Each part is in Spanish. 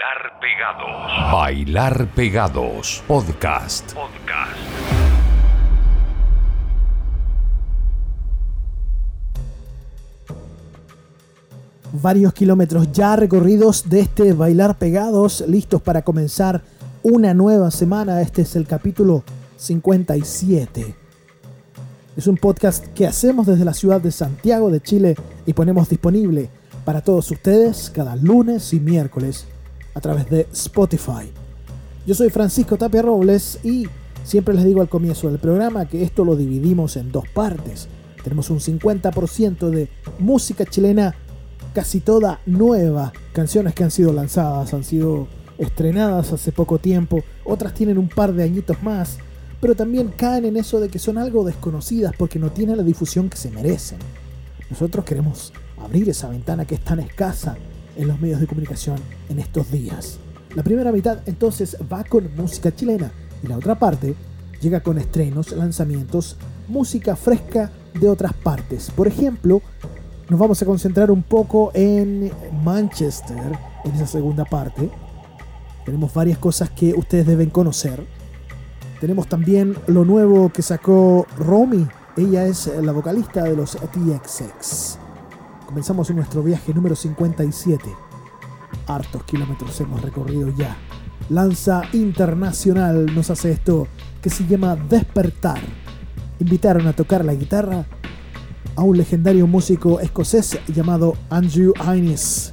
Bailar Pegados. Bailar Pegados. Podcast. Podcast. Varios kilómetros ya recorridos de este Bailar Pegados, listos para comenzar una nueva semana. Este es el capítulo 57. Es un podcast que hacemos desde la ciudad de Santiago de Chile y ponemos disponible para todos ustedes cada lunes y miércoles a través de Spotify. Yo soy Francisco Tapia Robles y siempre les digo al comienzo del programa que esto lo dividimos en dos partes. Tenemos un 50% de música chilena casi toda nueva, canciones que han sido lanzadas, han sido estrenadas hace poco tiempo, otras tienen un par de añitos más, pero también caen en eso de que son algo desconocidas porque no tienen la difusión que se merecen. Nosotros queremos abrir esa ventana que es tan escasa en los medios de comunicación en estos días. La primera mitad entonces va con música chilena y la otra parte llega con estrenos, lanzamientos, música fresca de otras partes. Por ejemplo, nos vamos a concentrar un poco en Manchester en esa segunda parte. Tenemos varias cosas que ustedes deben conocer. Tenemos también lo nuevo que sacó Romy. Ella es la vocalista de los TXX. Comenzamos en nuestro viaje número 57. Hartos kilómetros hemos recorrido ya. Lanza Internacional nos hace esto que se llama Despertar. Invitaron a tocar la guitarra a un legendario músico escocés llamado Andrew Innes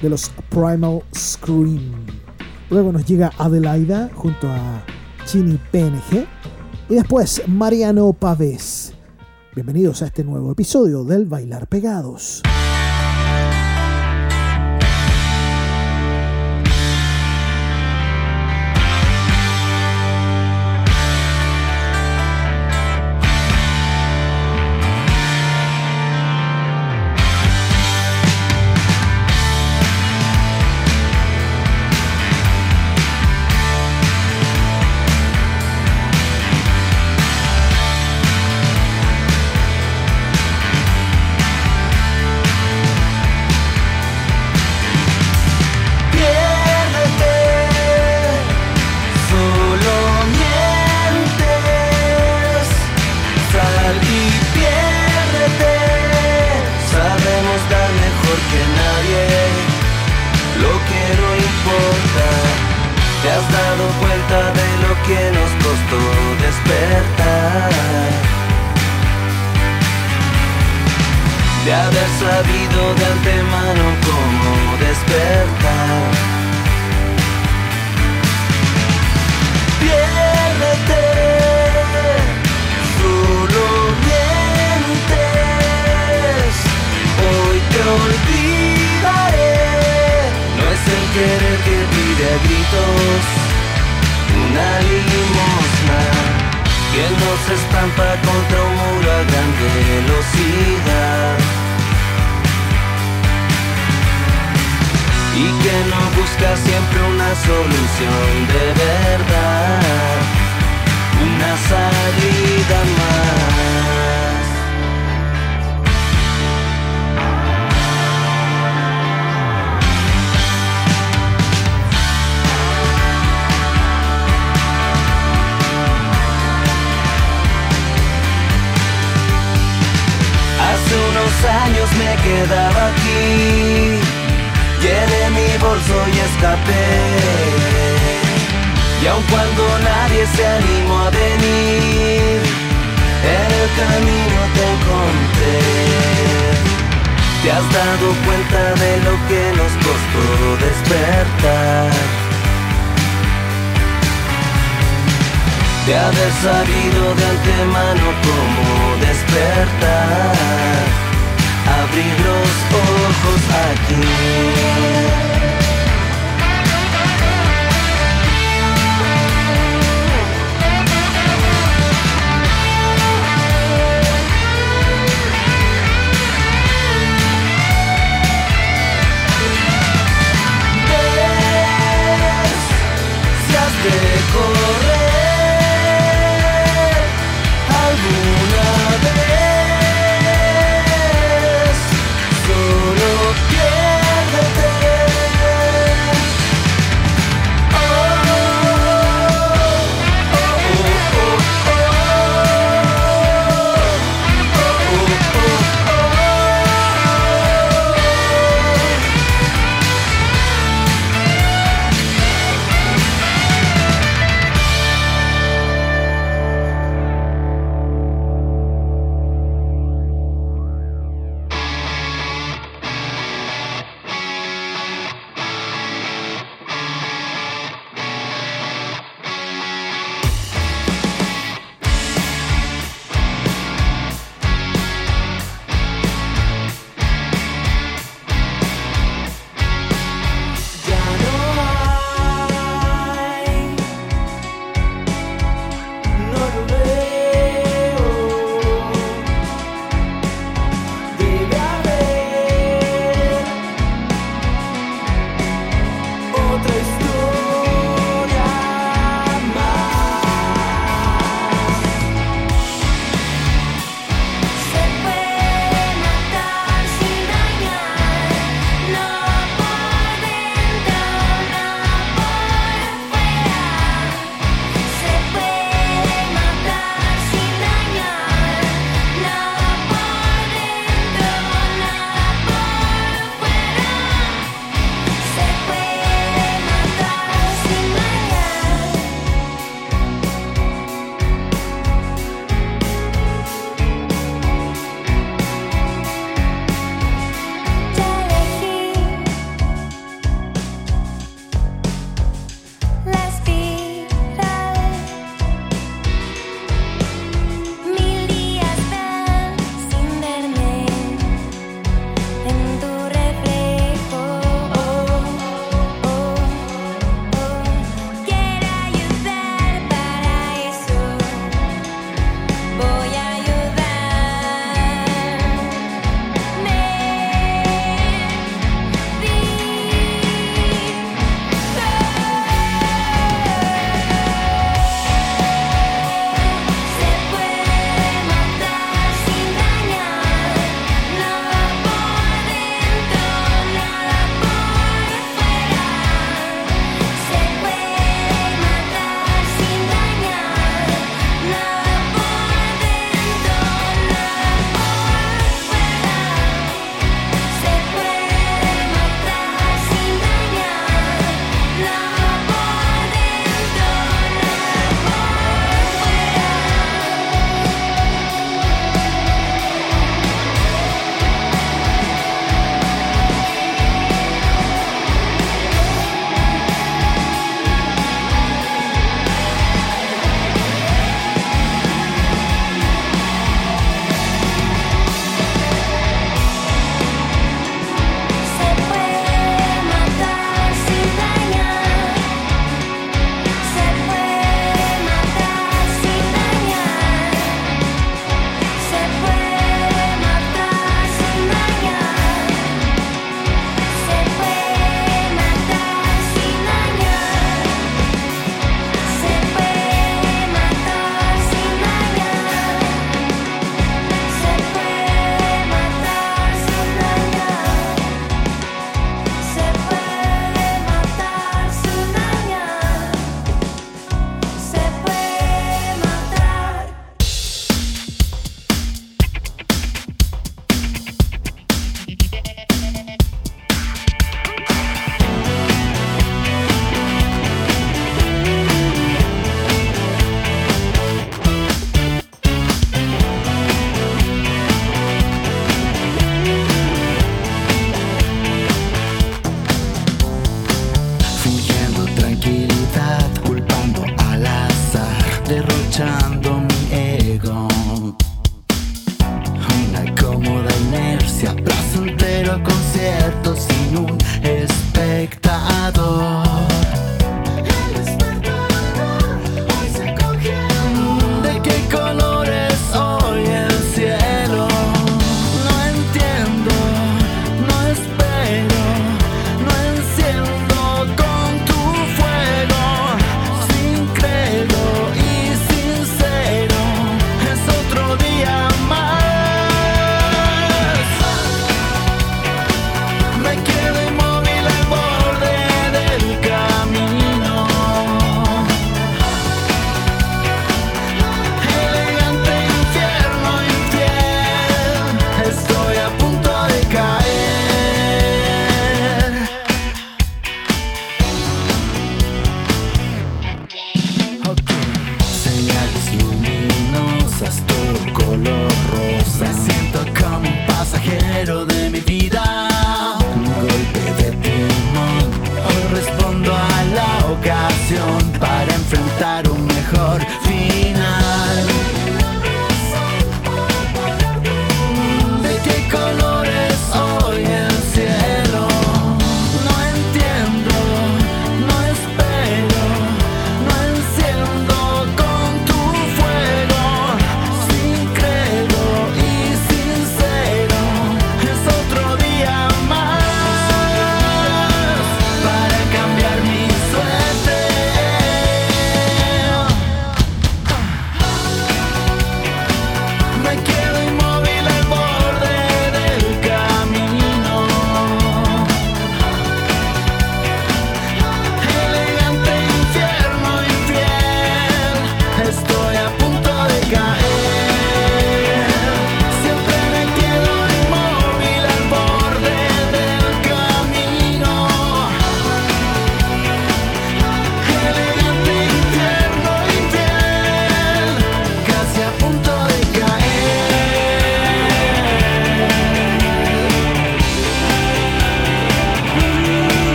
de los Primal Scream. Luego nos llega Adelaida junto a Chini PNG y después Mariano Pavés. Bienvenidos a este nuevo episodio del Bailar Pegados. Y aun cuando nadie se animó a venir, en el camino te encontré. Te has dado cuenta de lo que nos costó despertar. De haber sabido de antemano cómo despertar, abrir los ojos aquí. Si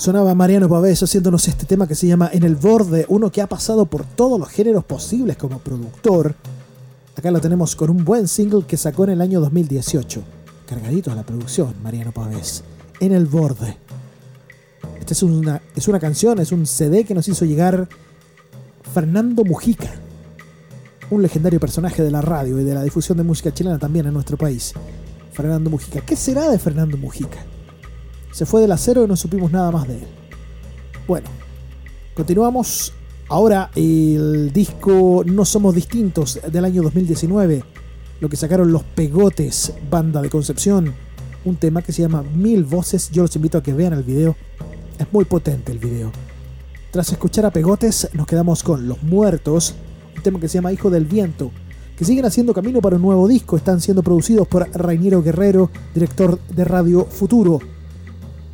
Sonaba Mariano Pavés haciéndonos este tema que se llama En el borde, uno que ha pasado por todos los géneros posibles como productor. Acá lo tenemos con un buen single que sacó en el año 2018. Cargadito a la producción, Mariano Pavés. En el borde. Esta es una, es una canción, es un CD que nos hizo llegar Fernando Mujica, un legendario personaje de la radio y de la difusión de música chilena también en nuestro país. Fernando Mujica. ¿Qué será de Fernando Mujica? Se fue del acero y no supimos nada más de él. Bueno, continuamos. Ahora el disco No Somos Distintos del año 2019, lo que sacaron los Pegotes, banda de Concepción, un tema que se llama Mil Voces. Yo los invito a que vean el video. Es muy potente el video. Tras escuchar a Pegotes, nos quedamos con Los Muertos, un tema que se llama Hijo del Viento, que siguen haciendo camino para un nuevo disco. Están siendo producidos por Rainiero Guerrero, director de Radio Futuro.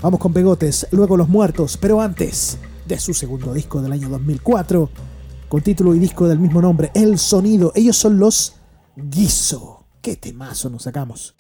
Vamos con Pegotes, luego Los Muertos, pero antes de su segundo disco del año 2004, con título y disco del mismo nombre, El Sonido. Ellos son los Guiso. ¿Qué temazo nos sacamos?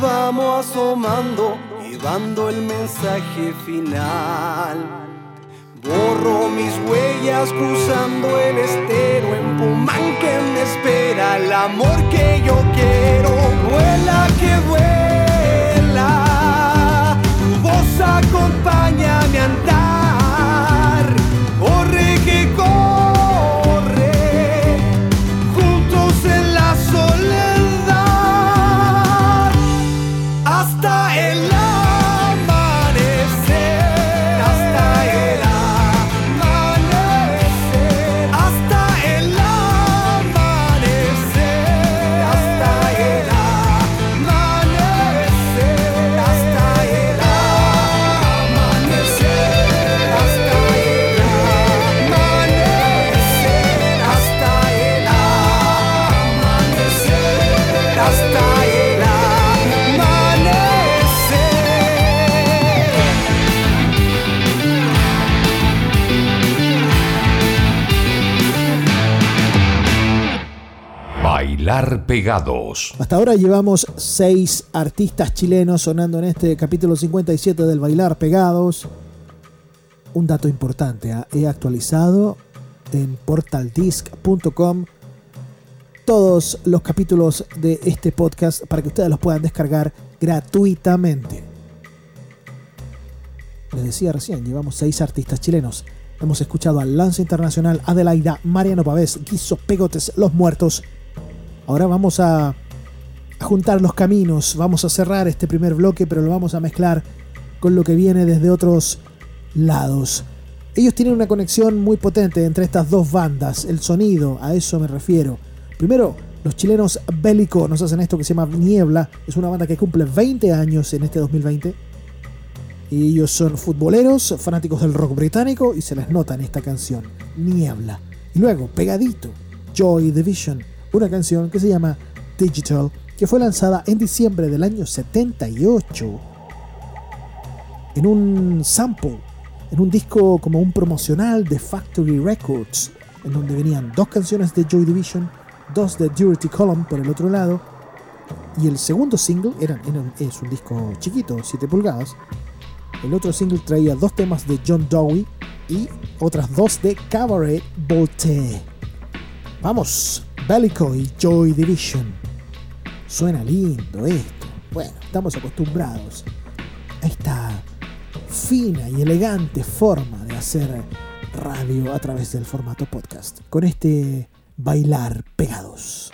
Vamos asomando, llevando el mensaje final. Borro mis huellas cruzando el estero en Pumán que me espera el amor que yo quiero. Vuela que vuela, tu voz acompaña mi Hasta ahora llevamos seis artistas chilenos sonando en este capítulo 57 del Bailar Pegados. Un dato importante, ¿ah? he actualizado en portaldisc.com todos los capítulos de este podcast para que ustedes los puedan descargar gratuitamente. Les decía recién, llevamos seis artistas chilenos. Hemos escuchado a Lance Internacional, Adelaida, Mariano Pavés, Guiso Pegotes, Los Muertos. Ahora vamos a, juntar los caminos, vamos a cerrar este primer bloque, pero lo vamos a mezclar con lo que viene desde otros lados. Ellos tienen una conexión muy potente entre estas dos bandas, el sonido, a eso me refiero. Primero, los chilenos Bélico nos hacen esto que se llama Niebla, es una banda que cumple 20 años en este 2020. Y ellos son futboleros, fanáticos del rock británico y se les nota en esta canción, Niebla. Y luego, pegadito, Joy Division, una canción que se llama Digital, que fue lanzada en diciembre del año 78 en un sample, en un disco como un promocional de Factory Records, en donde venían dos canciones de Joy Division, dos de Dirty Column por el otro lado, Y el segundo single era, es un disco chiquito, 7 pulgadas. El otro single traía dos temas de John Dowie y otras dos de Cabaret Voltaire. Vamos, Bellico y Joy Division. Suena lindo esto. Bueno, estamos acostumbrados a esta fina y elegante forma de hacer radio a través del formato podcast. Con este bailar pegados.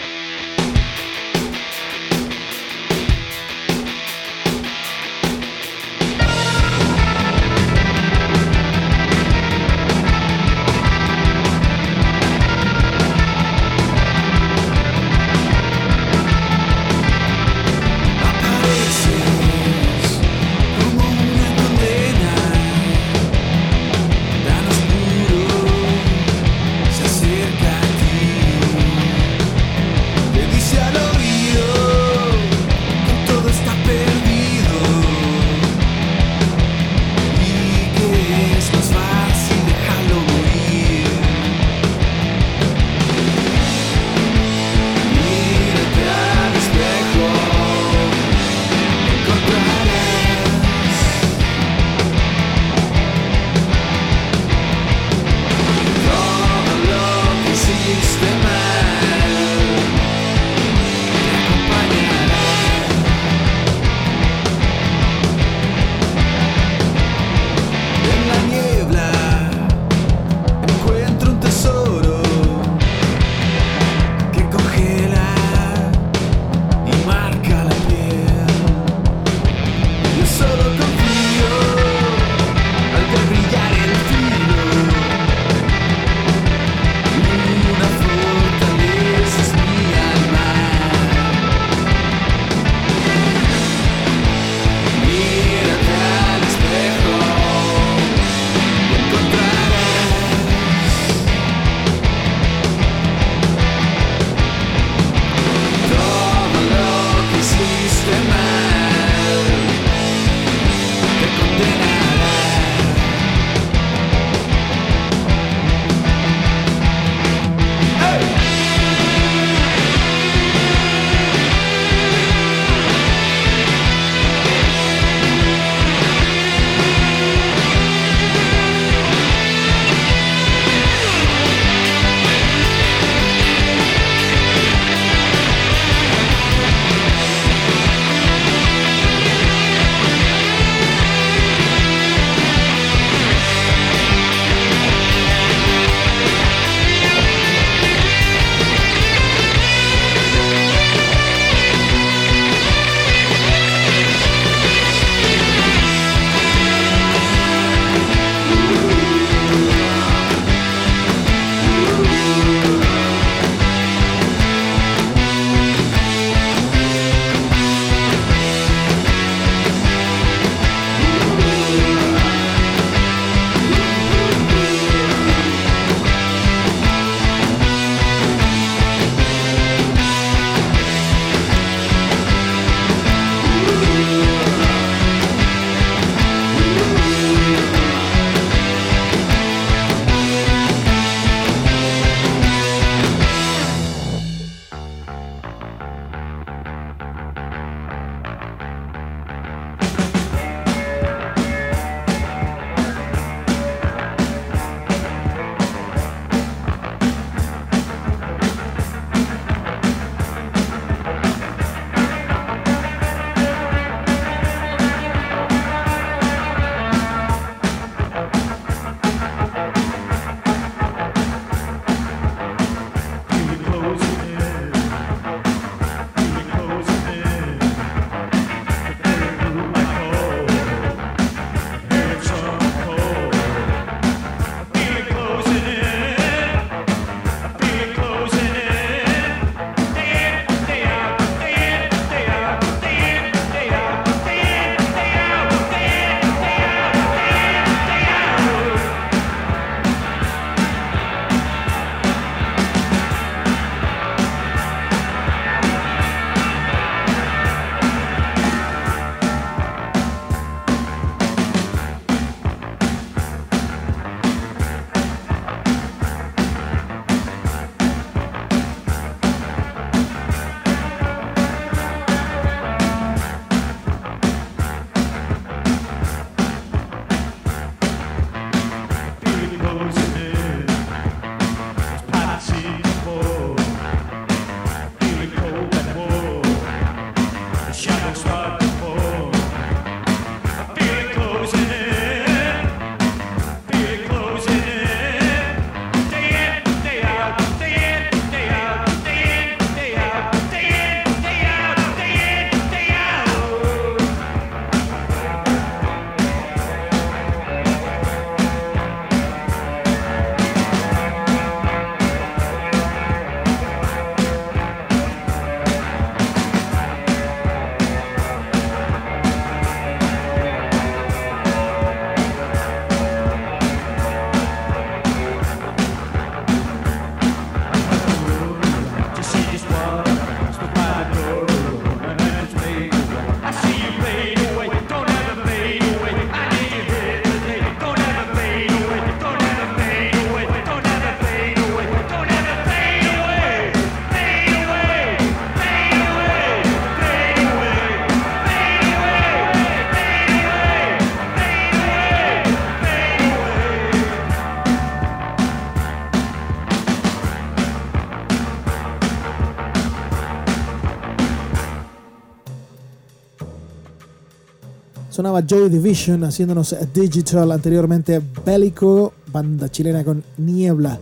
Sonaba Joy Division haciéndonos digital anteriormente Bélico, banda chilena con Niebla.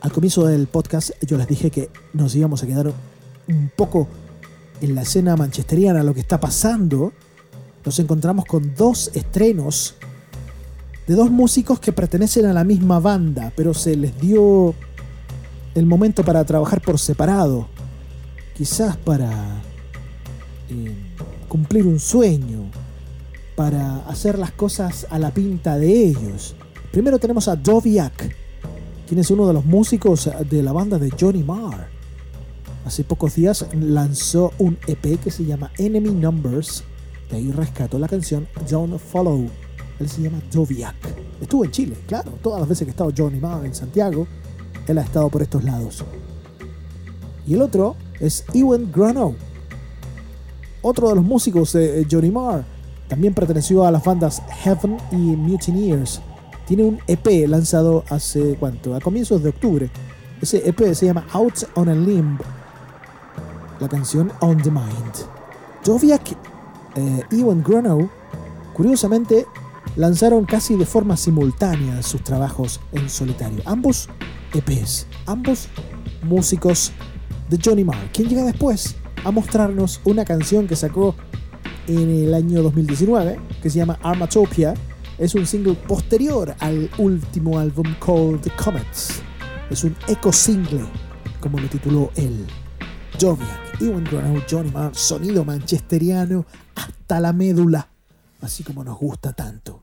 Al comienzo del podcast yo les dije que nos íbamos a quedar un poco en la escena manchesteriana, lo que está pasando. Nos encontramos con dos estrenos de dos músicos que pertenecen a la misma banda, pero se les dio el momento para trabajar por separado. Quizás para eh, cumplir un sueño, para hacer las cosas a la pinta de ellos. Primero tenemos a Doviak, quien es uno de los músicos de la banda de Johnny Marr. Hace pocos días lanzó un EP que se llama Enemy Numbers. De ahí rescató la canción Don't Follow. Él se llama Doviak. Estuvo en Chile, claro. Todas las veces que ha estado Johnny Marr en Santiago, él ha estado por estos lados. Y el otro es Ewan Grano, otro de los músicos de Johnny Marr. También perteneció a las bandas Heaven y Mutineers. Tiene un EP lanzado hace cuánto? A comienzos de octubre. Ese EP se llama Out on a Limb. La canción On the Mind. Joviak eh, Ewan Grunow, curiosamente, lanzaron casi de forma simultánea sus trabajos en solitario. Ambos EPs, ambos músicos de Johnny Marr. ¿Quién llega después a mostrarnos una canción que sacó en el año 2019 que se llama Armatopia? Es un single posterior al último álbum Called Comets. Es un eco single, como lo tituló él. Joviak, Ewan Grunow, Johnny Marr, sonido manchesteriano hasta la médula, así como nos gusta tanto.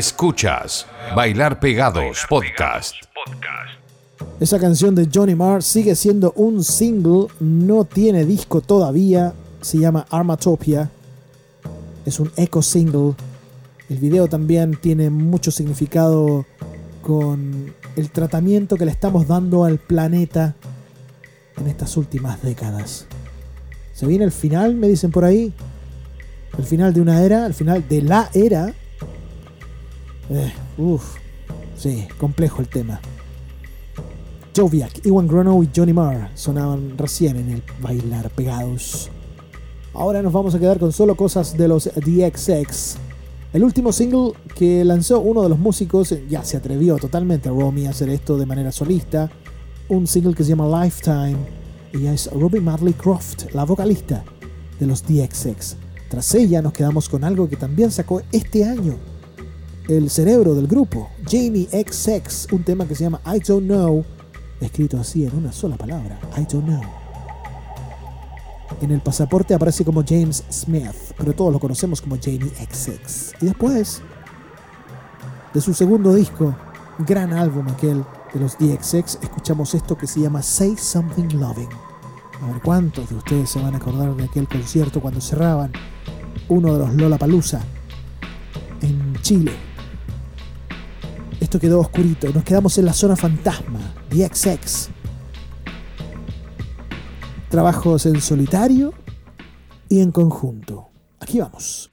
Escuchas Bailar Pegados Podcast. Esa canción de Johnny Marr sigue siendo un single, no tiene disco todavía, se llama Armatopia, es un eco single. El video también tiene mucho significado con el tratamiento que le estamos dando al planeta en estas últimas décadas. Se viene el final, me dicen por ahí. El final de una era, el final de la era. Eh, uf, sí, complejo el tema. Joviak, Iwan Grono y Johnny Marr sonaban recién en el Bailar Pegados. Ahora nos vamos a quedar con solo cosas de los DXX. El último single que lanzó uno de los músicos, ya se atrevió totalmente Romy a hacer esto de manera solista. Un single que se llama Lifetime. Ella es Ruby Madley Croft, la vocalista de los DXX. Tras ella nos quedamos con algo que también sacó este año. El cerebro del grupo, Jamie XX, un tema que se llama I Don't Know, escrito así en una sola palabra, I Don't Know. En el pasaporte aparece como James Smith, pero todos lo conocemos como Jamie XX. Y después, de su segundo disco, gran álbum aquel de los DXX, escuchamos esto que se llama Say Something Loving. A ver cuántos de ustedes se van a acordar de aquel concierto cuando cerraban uno de los Lollapalooza en Chile. Esto quedó oscurito, nos quedamos en la zona fantasma, DXX. Trabajos en solitario y en conjunto. Aquí vamos.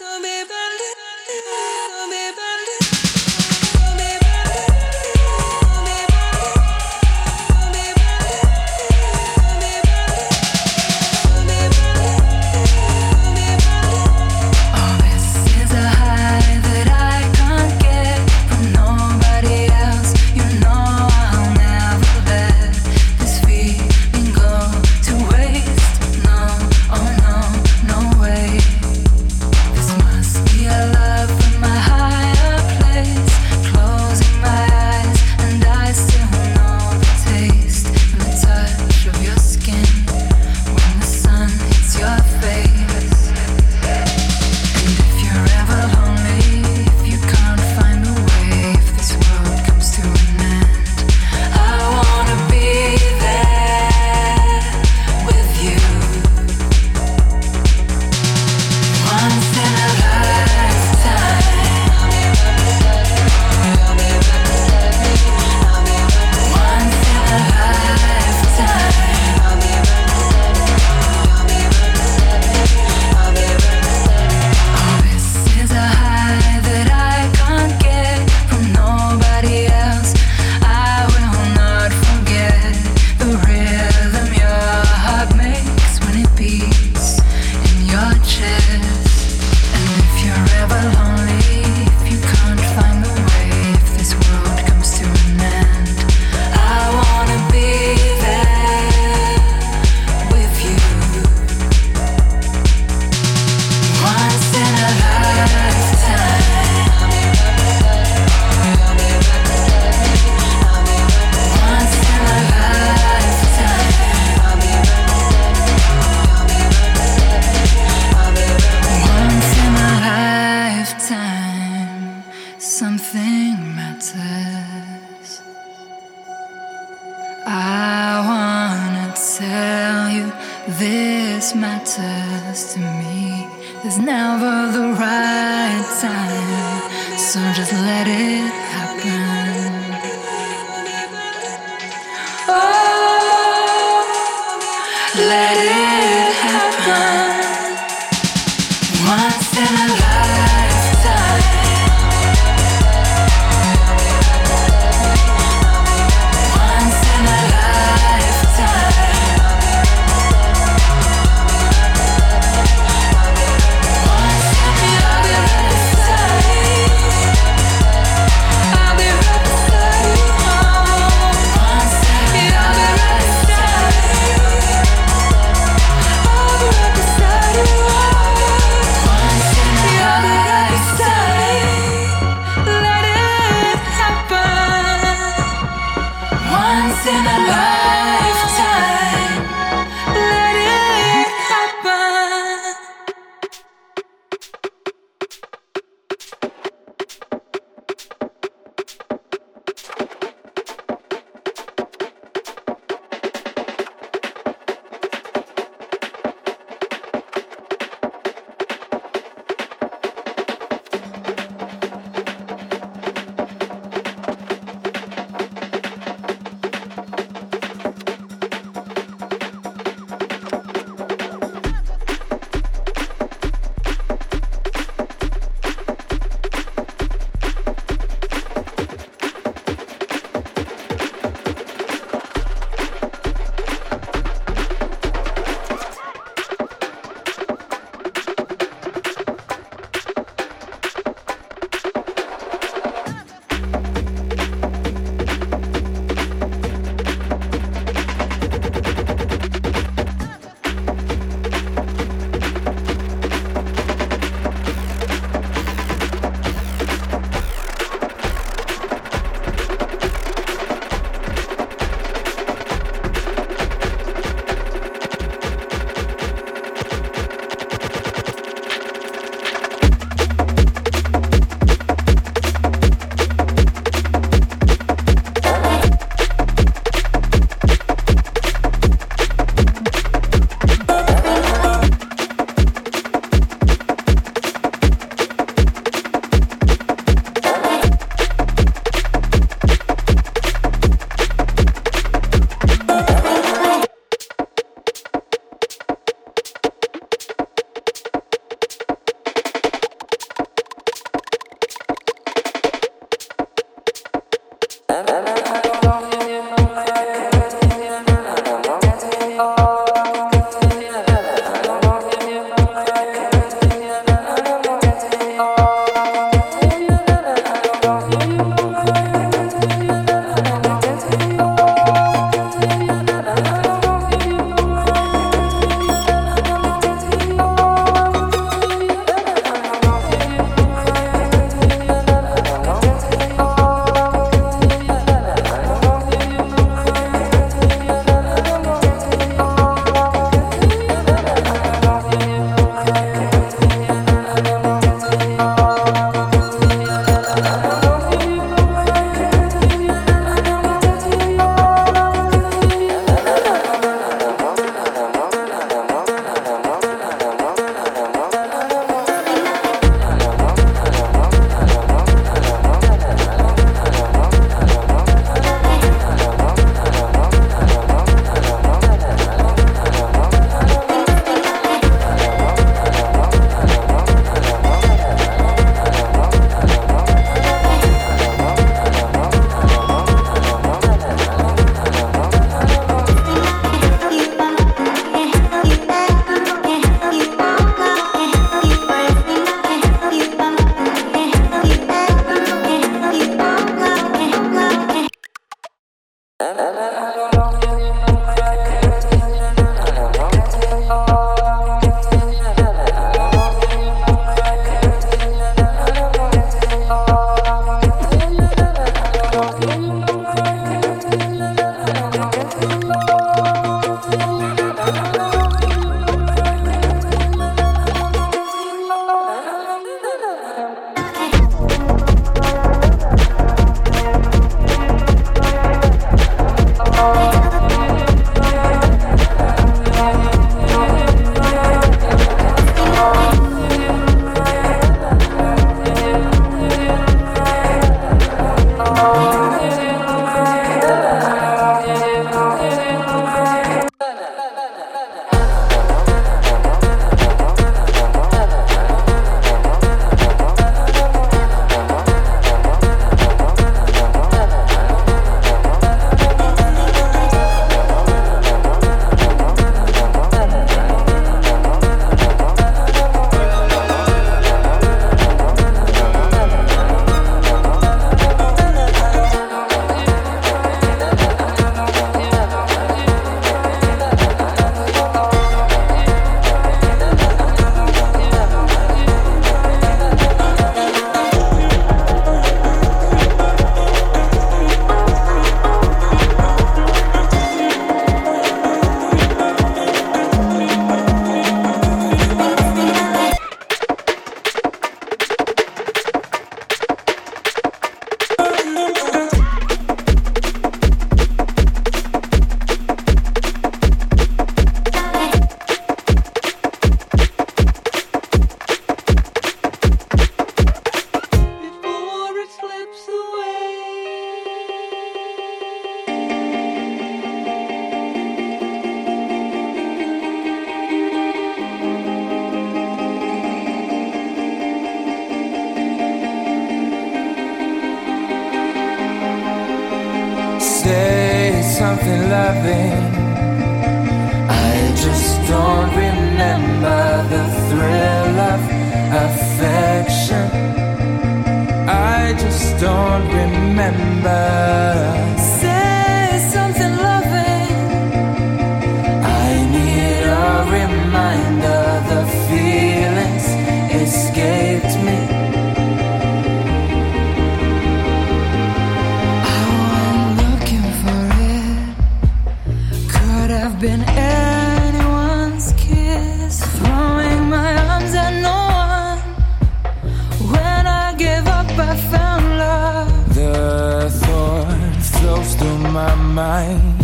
My mind,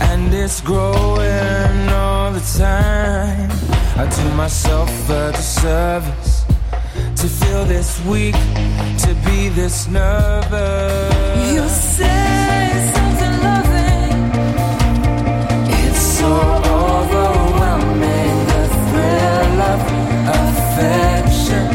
and it's growing all the time. I do myself a disservice to feel this weak, to be this nervous. You say something loving. It's so overwhelming, the thrill of affection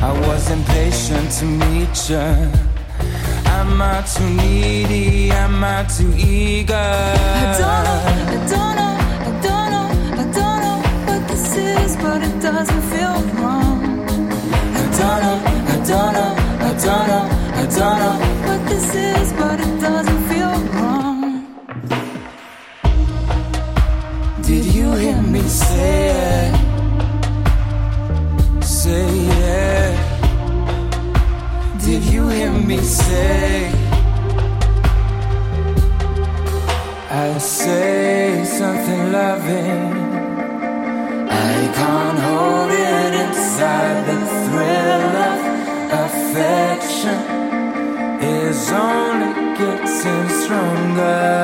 I was impatient to meet you. Am I too needy? Am I too eager? I don't know, I don't know, I don't know, I don't know what this is, but it doesn't feel wrong. I don't know, I don't know, I don't know, I don't know. What this is, but it doesn't longer.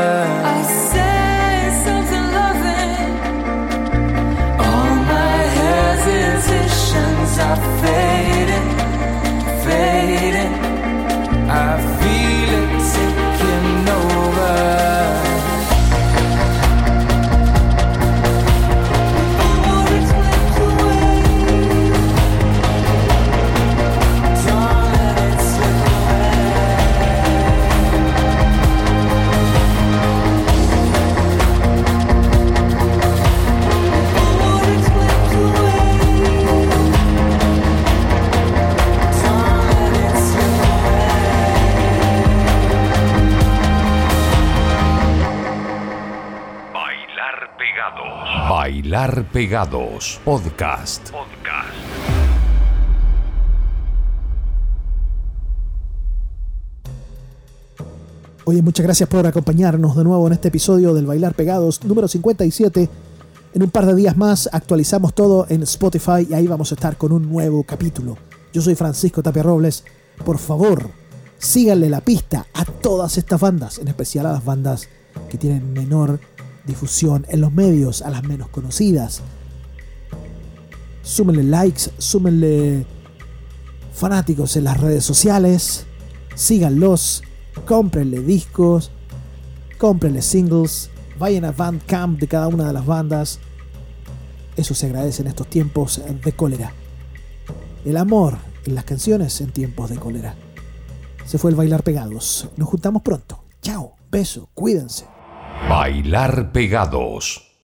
Pegados. Podcast. Podcast. Oye, muchas gracias por acompañarnos de nuevo en este episodio del Bailar Pegados número 57. En un par de días más actualizamos todo en Spotify y ahí vamos a estar con un nuevo capítulo. Yo soy Francisco Tapia Robles. Por favor, síganle la pista a todas estas bandas, en especial a las bandas que tienen menor difusión en los medios, a las menos conocidas. Súmenle likes, súmenle fanáticos en las redes sociales, síganlos, cómprenle discos, cómprenle singles, vayan a Bandcamp de cada una de las bandas. Eso se agradece en estos tiempos de cólera. El amor en las canciones en tiempos de cólera. Se fue el bailar pegados. Nos juntamos pronto. Chao, beso, cuídense. Bailar Pegados.